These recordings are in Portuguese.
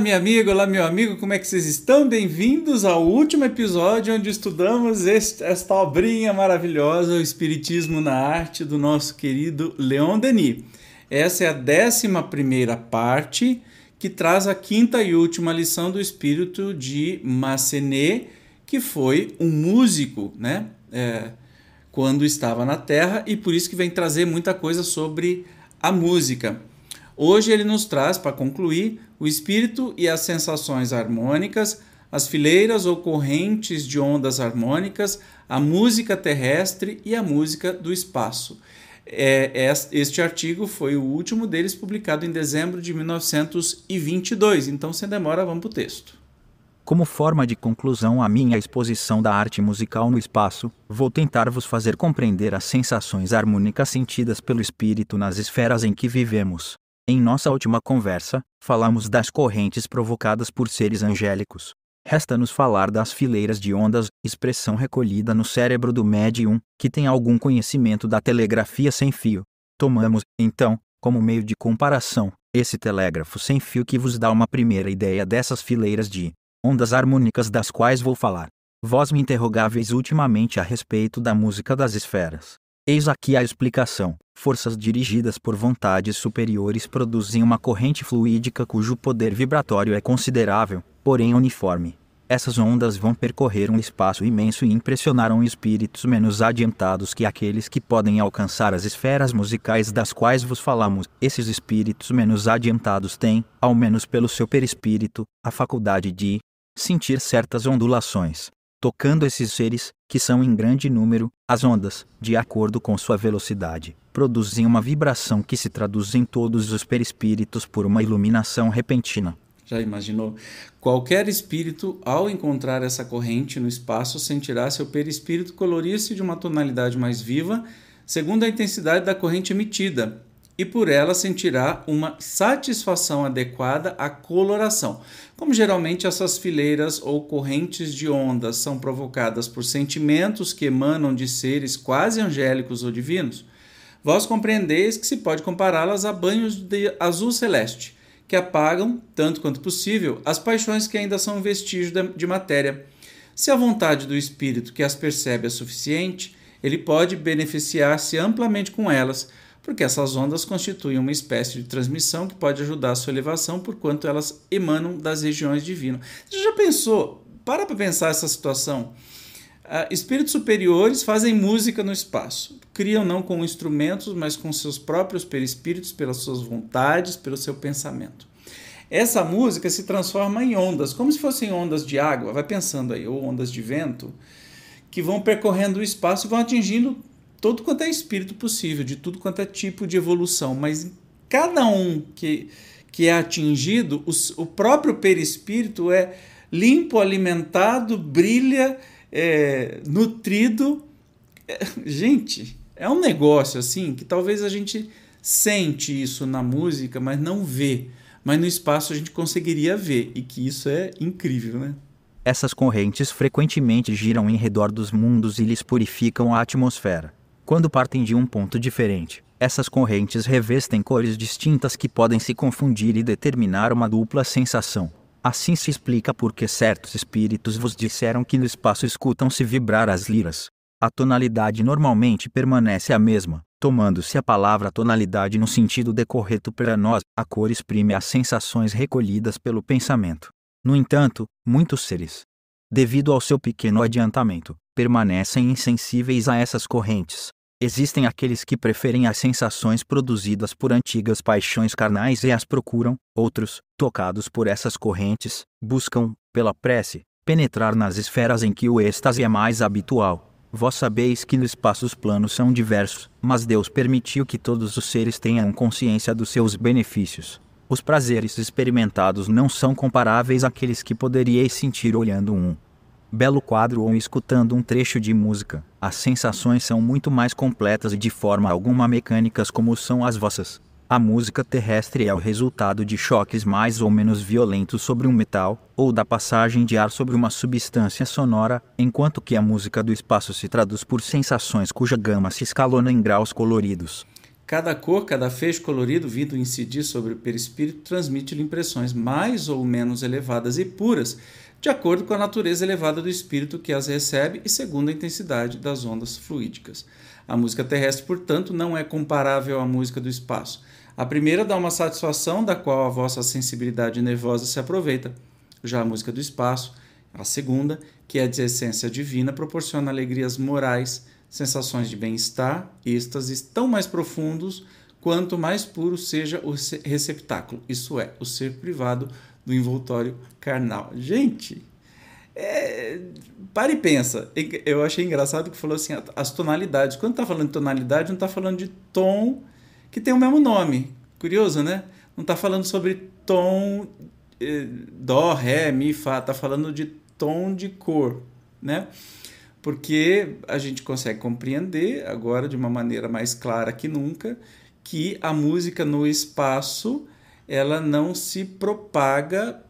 Minha amiga, olá, meu amigo, como é que vocês estão? Bem-vindos ao último episódio onde estudamos este, esta obrinha maravilhosa, o Espiritismo na Arte, do nosso querido Leon Denis. Essa é a décima primeira parte que traz a quinta e última lição do espírito de Massenet, que foi um músico, né? É, quando estava na Terra e por isso que vem trazer muita coisa sobre a música. Hoje ele nos traz, para concluir, o espírito e as sensações harmônicas, as fileiras ou correntes de ondas harmônicas, a música terrestre e a música do espaço. É, este artigo foi o último deles publicado em dezembro de 1922. Então, sem demora, vamos para o texto. Como forma de conclusão à minha exposição da arte musical no espaço, vou tentar vos fazer compreender as sensações harmônicas sentidas pelo espírito nas esferas em que vivemos. Em nossa última conversa, falamos das correntes provocadas por seres angélicos. Resta-nos falar das fileiras de ondas, expressão recolhida no cérebro do médium, que tem algum conhecimento da telegrafia sem fio. Tomamos, então, como meio de comparação, esse telégrafo sem fio que vos dá uma primeira ideia dessas fileiras de ondas harmônicas das quais vou falar. Vós me interrogáveis ultimamente a respeito da música das esferas. Eis aqui a explicação. Forças dirigidas por vontades superiores produzem uma corrente fluídica cujo poder vibratório é considerável, porém uniforme. Essas ondas vão percorrer um espaço imenso e impressionaram espíritos menos adiantados que aqueles que podem alcançar as esferas musicais das quais vos falamos. Esses espíritos menos adiantados têm, ao menos pelo seu perispírito, a faculdade de sentir certas ondulações, tocando esses seres, que são em grande número, as ondas, de acordo com sua velocidade, produzem uma vibração que se traduz em todos os perispíritos por uma iluminação repentina. Já imaginou? Qualquer espírito, ao encontrar essa corrente no espaço, sentirá seu perispírito colorir-se de uma tonalidade mais viva, segundo a intensidade da corrente emitida, e por ela sentirá uma satisfação adequada à coloração. Como geralmente essas fileiras ou correntes de ondas são provocadas por sentimentos que emanam de seres quase angélicos ou divinos, vós compreendeis que se pode compará-las a banhos de azul celeste, que apagam, tanto quanto possível, as paixões que ainda são vestígio de matéria. Se a vontade do espírito que as percebe é suficiente, ele pode beneficiar-se amplamente com elas porque essas ondas constituem uma espécie de transmissão que pode ajudar a sua elevação, porquanto elas emanam das regiões divinas. Você já pensou? Para para pensar essa situação. Uh, espíritos superiores fazem música no espaço. Criam não com instrumentos, mas com seus próprios perispíritos, pelas suas vontades, pelo seu pensamento. Essa música se transforma em ondas, como se fossem ondas de água, vai pensando aí, ou ondas de vento, que vão percorrendo o espaço e vão atingindo todo quanto é espírito possível, de tudo quanto é tipo de evolução, mas cada um que, que é atingido, o, próprio perispírito é limpo, alimentado, brilha, é, nutrido. É, gente, é um negócio assim que talvez a gente sente isso na música, mas não vê. Mas no espaço a gente conseguiria ver, e que isso é incrível, né? Essas correntes frequentemente giram em redor dos mundos e lhes purificam a atmosfera. Quando partem de um ponto diferente, essas correntes revestem cores distintas que podem se confundir e determinar uma dupla sensação. Assim se explica por que certos espíritos vos disseram que no espaço escutam-se vibrar as liras. A tonalidade normalmente permanece a mesma, tomando-se a palavra tonalidade no sentido decorreto para nós, a cor exprime as sensações recolhidas pelo pensamento. No entanto, muitos seres, devido ao seu pequeno adiantamento, permanecem insensíveis a essas correntes, Existem aqueles que preferem as sensações produzidas por antigas paixões carnais e as procuram, outros, tocados por essas correntes, buscam, pela prece, penetrar nas esferas em que o êxtase é mais habitual. Vós sabeis que nos espaços planos são diversos, mas Deus permitiu que todos os seres tenham consciência dos seus benefícios. Os prazeres experimentados não são comparáveis àqueles que poderíeis sentir olhando um belo quadro ou escutando um trecho de música. As sensações são muito mais completas e de forma alguma mecânicas como são as vossas. A música terrestre é o resultado de choques mais ou menos violentos sobre um metal, ou da passagem de ar sobre uma substância sonora, enquanto que a música do espaço se traduz por sensações cuja gama se escalona em graus coloridos. Cada cor, cada feixe colorido vindo incidir sobre o perispírito transmite-lhe impressões mais ou menos elevadas e puras, de acordo com a natureza elevada do espírito que as recebe e segundo a intensidade das ondas fluídicas. A música terrestre, portanto, não é comparável à música do espaço. A primeira dá uma satisfação da qual a vossa sensibilidade nervosa se aproveita. Já a música do espaço, a segunda, que é de essência divina, proporciona alegrias morais, sensações de bem-estar, êxtases tão mais profundos quanto mais puro seja o receptáculo, isso é, o ser privado do envoltório carnal. Gente, é, para e pensa. Eu achei engraçado que falou assim, as tonalidades. Quando está falando de tonalidade, não está falando de tom que tem o mesmo nome. Curioso, né? Não está falando sobre tom eh, dó, ré, mi, fá. Está falando de tom de cor, né? porque a gente consegue compreender agora de uma maneira mais clara que nunca que a música no espaço ela não se propaga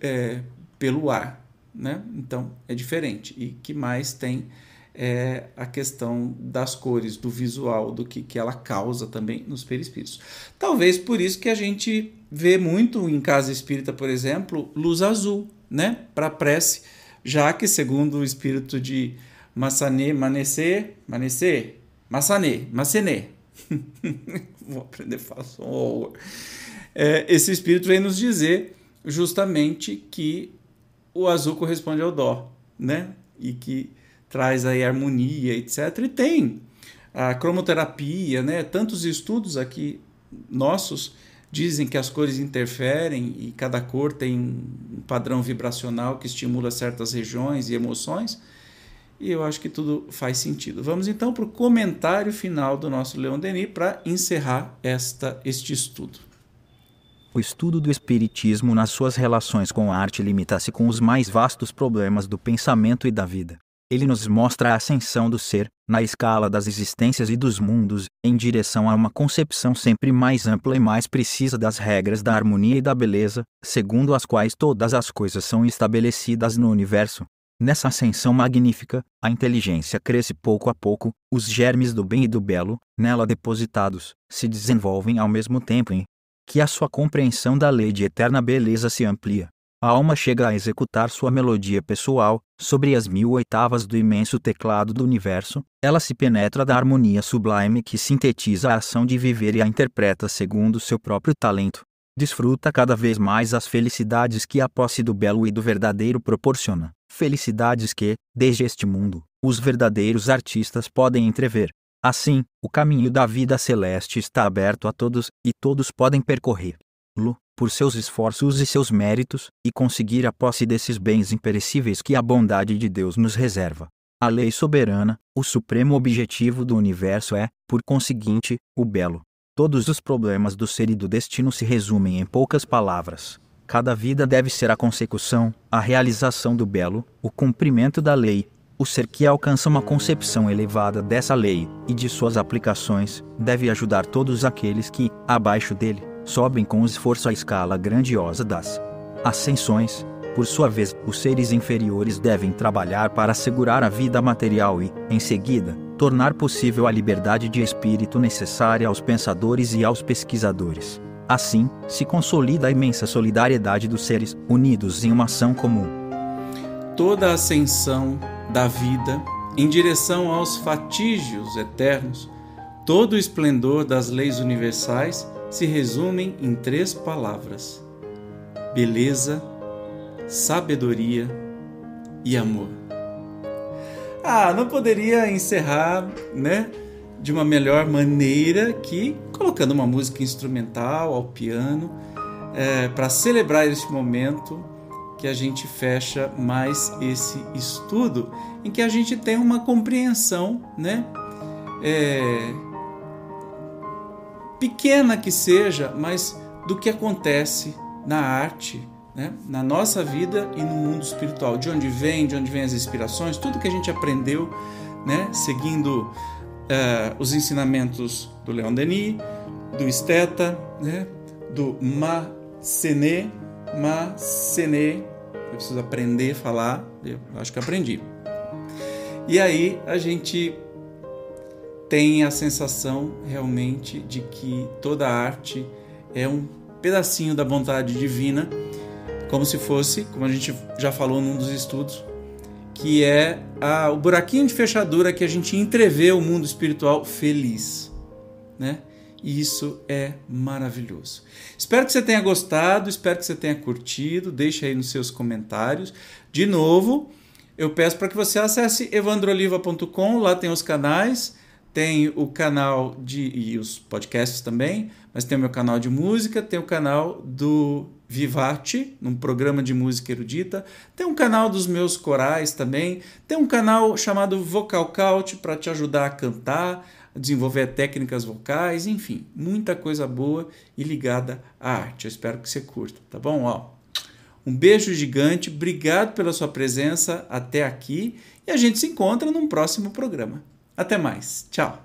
é, pelo ar, né? Então é diferente. E que mais tem é a questão das cores, do visual, do que, que ela causa também nos perispíritos. Talvez por isso que a gente vê muito em casa espírita, por exemplo, luz azul, né? Para prece, já que segundo o espírito de Massané, Manecê, Manecê, Massané, Massené. Vou aprender a falar é, Esse espírito vem nos dizer justamente que o azul corresponde ao dó, né? E que traz aí harmonia, etc. E tem a cromoterapia, né? Tantos estudos aqui nossos dizem que as cores interferem e cada cor tem um padrão vibracional que estimula certas regiões e emoções e eu acho que tudo faz sentido. Vamos então para o comentário final do nosso Leon Denis para encerrar esta, este estudo. O estudo do Espiritismo nas suas relações com a arte limita-se com os mais vastos problemas do pensamento e da vida. Ele nos mostra a ascensão do ser, na escala das existências e dos mundos, em direção a uma concepção sempre mais ampla e mais precisa das regras da harmonia e da beleza, segundo as quais todas as coisas são estabelecidas no universo, Nessa ascensão magnífica, a inteligência cresce pouco a pouco, os germes do bem e do belo, nela depositados, se desenvolvem ao mesmo tempo em que a sua compreensão da lei de eterna beleza se amplia. A alma chega a executar sua melodia pessoal, sobre as mil oitavas do imenso teclado do universo, ela se penetra da harmonia sublime que sintetiza a ação de viver e a interpreta segundo seu próprio talento. Desfruta cada vez mais as felicidades que a posse do belo e do verdadeiro proporciona felicidades que, desde este mundo, os verdadeiros artistas podem entrever. Assim, o caminho da vida celeste está aberto a todos, e todos podem percorrê-lo, por seus esforços e seus méritos, e conseguir a posse desses bens imperecíveis que a bondade de Deus nos reserva. A lei soberana, o supremo objetivo do universo é, por conseguinte, o belo. Todos os problemas do ser e do destino se resumem em poucas palavras. Cada vida deve ser a consecução, a realização do belo, o cumprimento da lei. O ser que alcança uma concepção elevada dessa lei e de suas aplicações deve ajudar todos aqueles que, abaixo dele, sobem com esforço a escala grandiosa das ascensões. Por sua vez, os seres inferiores devem trabalhar para assegurar a vida material e, em seguida, tornar possível a liberdade de espírito necessária aos pensadores e aos pesquisadores. Assim, se consolida a imensa solidariedade dos seres, unidos em uma ação comum. Toda ascensão da vida em direção aos fatígios eternos, todo o esplendor das leis universais se resumem em três palavras: beleza, sabedoria e amor. Ah, não poderia encerrar, né? de uma melhor maneira que colocando uma música instrumental ao piano é, para celebrar este momento que a gente fecha mais esse estudo em que a gente tem uma compreensão, né? É, pequena que seja, mas do que acontece na arte, né? na nossa vida e no mundo espiritual, de onde vem, de onde vem as inspirações, tudo que a gente aprendeu, né? seguindo uh, os ensinamentos do Leon Denis, do Esteta, né? do Massenet, Massenet, eu preciso aprender a falar, eu acho que aprendi. E aí a gente tem a sensação realmente de que toda arte é um pedacinho da vontade divina, como se fosse, como a gente já falou num dos estudos, que é a, o buraquinho de fechadura que a gente entrevê o mundo espiritual feliz, né? E isso é maravilhoso. Espero que você tenha gostado, espero que você tenha curtido. Deixe aí nos seus comentários. De novo, eu peço para que você acesse evandroliva.com, lá tem os canais, tem o canal de e os podcasts também, mas tem o meu canal de música, tem o canal do Vivate, num programa de música erudita, tem um canal dos meus corais também, tem um canal chamado Vocal Couch para te ajudar a cantar, desenvolver técnicas vocais, enfim, muita coisa boa e ligada à arte. Eu espero que você curta, tá bom? Ó, um beijo gigante, obrigado pela sua presença até aqui e a gente se encontra num próximo programa. Até mais, tchau!